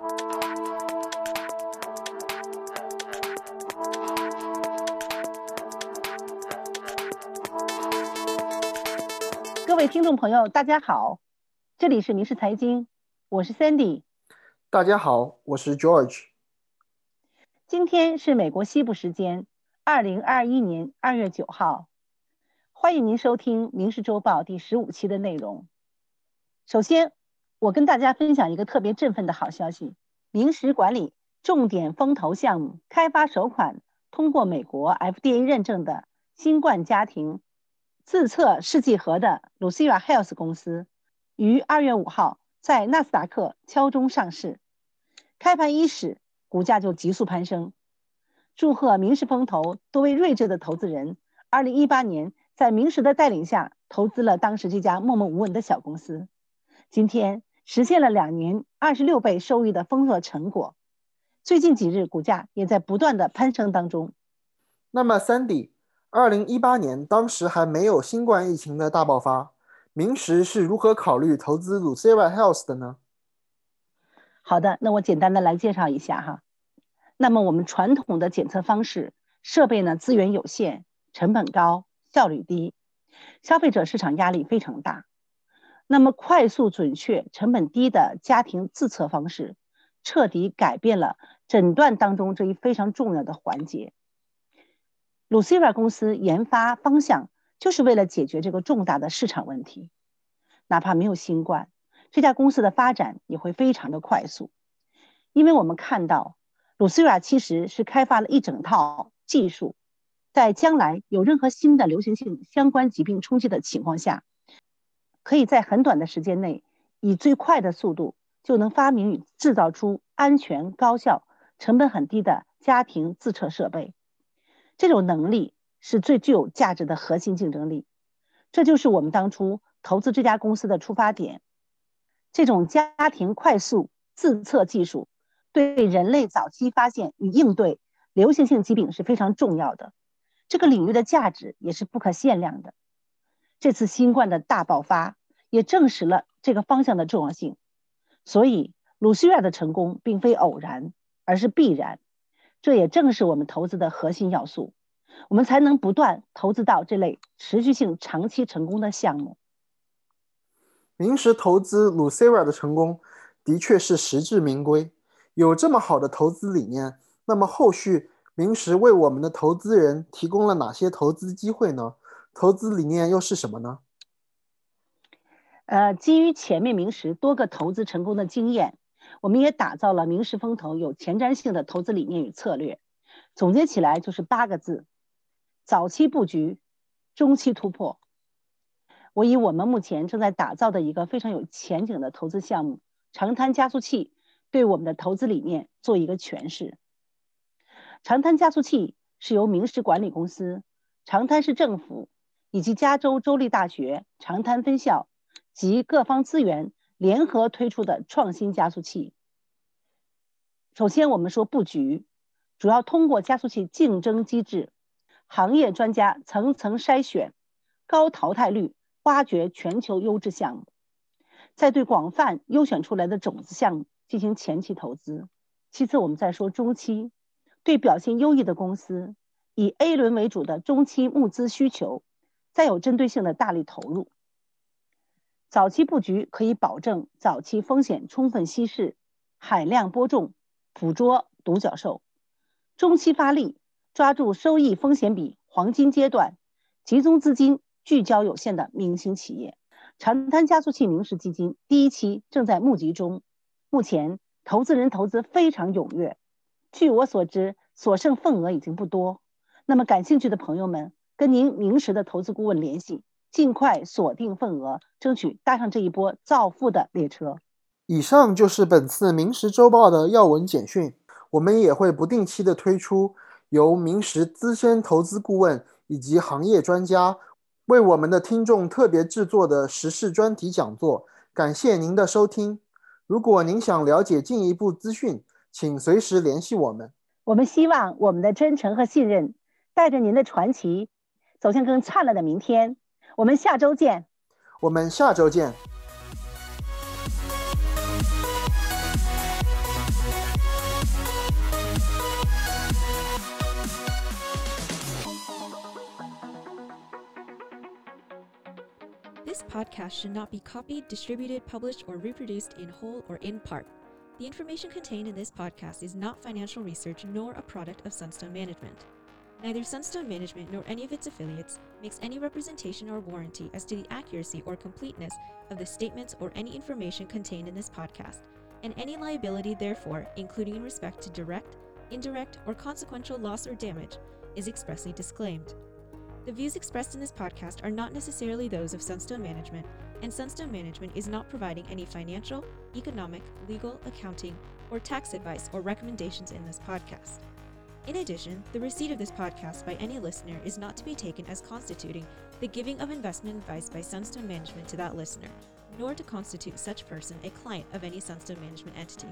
各位听众朋友，大家好，这里是民事财经，我是 Sandy。大家好，我是 George。今天是美国西部时间二零二一年二月九号，欢迎您收听《民事周报》第十五期的内容。首先，我跟大家分享一个特别振奋的好消息：明石管理重点风投项目开发首款通过美国 FDA 认证的新冠家庭自测试剂盒的 Lucira Health 公司，于二月五号在纳斯达克敲钟上市。开盘伊始，股价就急速攀升。祝贺明石风投多位睿智的投资人，二零一八年在明石的带领下投资了当时这家默默无闻的小公司。今天实现了两年二十六倍收益的丰硕成果，最近几日股价也在不断的攀升当中。那么，Sandy，二零一八年当时还没有新冠疫情的大爆发，明石是如何考虑投资 Lucira Health 的呢？好的，那我简单的来介绍一下哈。那么我们传统的检测方式设备呢资源有限，成本高，效率低，消费者市场压力非常大。那么，快速、准确、成本低的家庭自测方式，彻底改变了诊断当中这一非常重要的环节。Lucira 公司研发方向就是为了解决这个重大的市场问题。哪怕没有新冠，这家公司的发展也会非常的快速，因为我们看到 Lucira 其实是开发了一整套技术，在将来有任何新的流行性相关疾病冲击的情况下。可以在很短的时间内，以最快的速度就能发明与制造出安全、高效、成本很低的家庭自测设备。这种能力是最具有价值的核心竞争力。这就是我们当初投资这家公司的出发点。这种家庭快速自测技术，对人类早期发现与应对流行性疾病是非常重要的。这个领域的价值也是不可限量的。这次新冠的大爆发也证实了这个方向的重要性，所以鲁西亚的成功并非偶然，而是必然。这也正是我们投资的核心要素，我们才能不断投资到这类持续性、长期成功的项目。明石投资 Lucira 的成功的确是实至名归，有这么好的投资理念，那么后续明石为我们的投资人提供了哪些投资机会呢？投资理念又是什么呢？呃，基于前面明石多个投资成功的经验，我们也打造了明石风投有前瞻性的投资理念与策略。总结起来就是八个字：早期布局，中期突破。我以我们目前正在打造的一个非常有前景的投资项目——长滩加速器，对我们的投资理念做一个诠释。长滩加速器是由明石管理公司、长滩市政府。以及加州州立大学长滩分校及各方资源联合推出的创新加速器。首先，我们说布局，主要通过加速器竞争机制、行业专家层层筛选、高淘汰率挖掘全球优质项目，再对广泛优选出来的种子项目进行前期投资。其次，我们再说中期，对表现优异的公司，以 A 轮为主的中期募资需求。再有针对性的大力投入，早期布局可以保证早期风险充分稀释，海量播种，捕捉独角兽；中期发力，抓住收益风险比黄金阶段，集中资金聚焦有限的明星企业。长滩加速器明石基金第一期正在募集中，目前投资人投资非常踊跃。据我所知，所剩份额已经不多。那么感兴趣的朋友们。跟您明石的投资顾问联系，尽快锁定份额，争取搭上这一波造富的列车。以上就是本次明石周报的要闻简讯。我们也会不定期的推出由明石资深投资顾问以及行业专家为我们的听众特别制作的时事专题讲座。感谢您的收听。如果您想了解进一步资讯，请随时联系我们。我们希望我们的真诚和信任带着您的传奇。走向更灿烂的明天，我们下周见。我们下周见。This podcast should not be copied, distributed, published, or reproduced in whole or in part. The information contained in this podcast is not financial research nor a product of Sunstone Management. Neither Sunstone Management nor any of its affiliates makes any representation or warranty as to the accuracy or completeness of the statements or any information contained in this podcast, and any liability, therefore, including in respect to direct, indirect, or consequential loss or damage, is expressly disclaimed. The views expressed in this podcast are not necessarily those of Sunstone Management, and Sunstone Management is not providing any financial, economic, legal, accounting, or tax advice or recommendations in this podcast. In addition, the receipt of this podcast by any listener is not to be taken as constituting the giving of investment advice by Sunstone Management to that listener, nor to constitute such person a client of any Sunstone Management entity.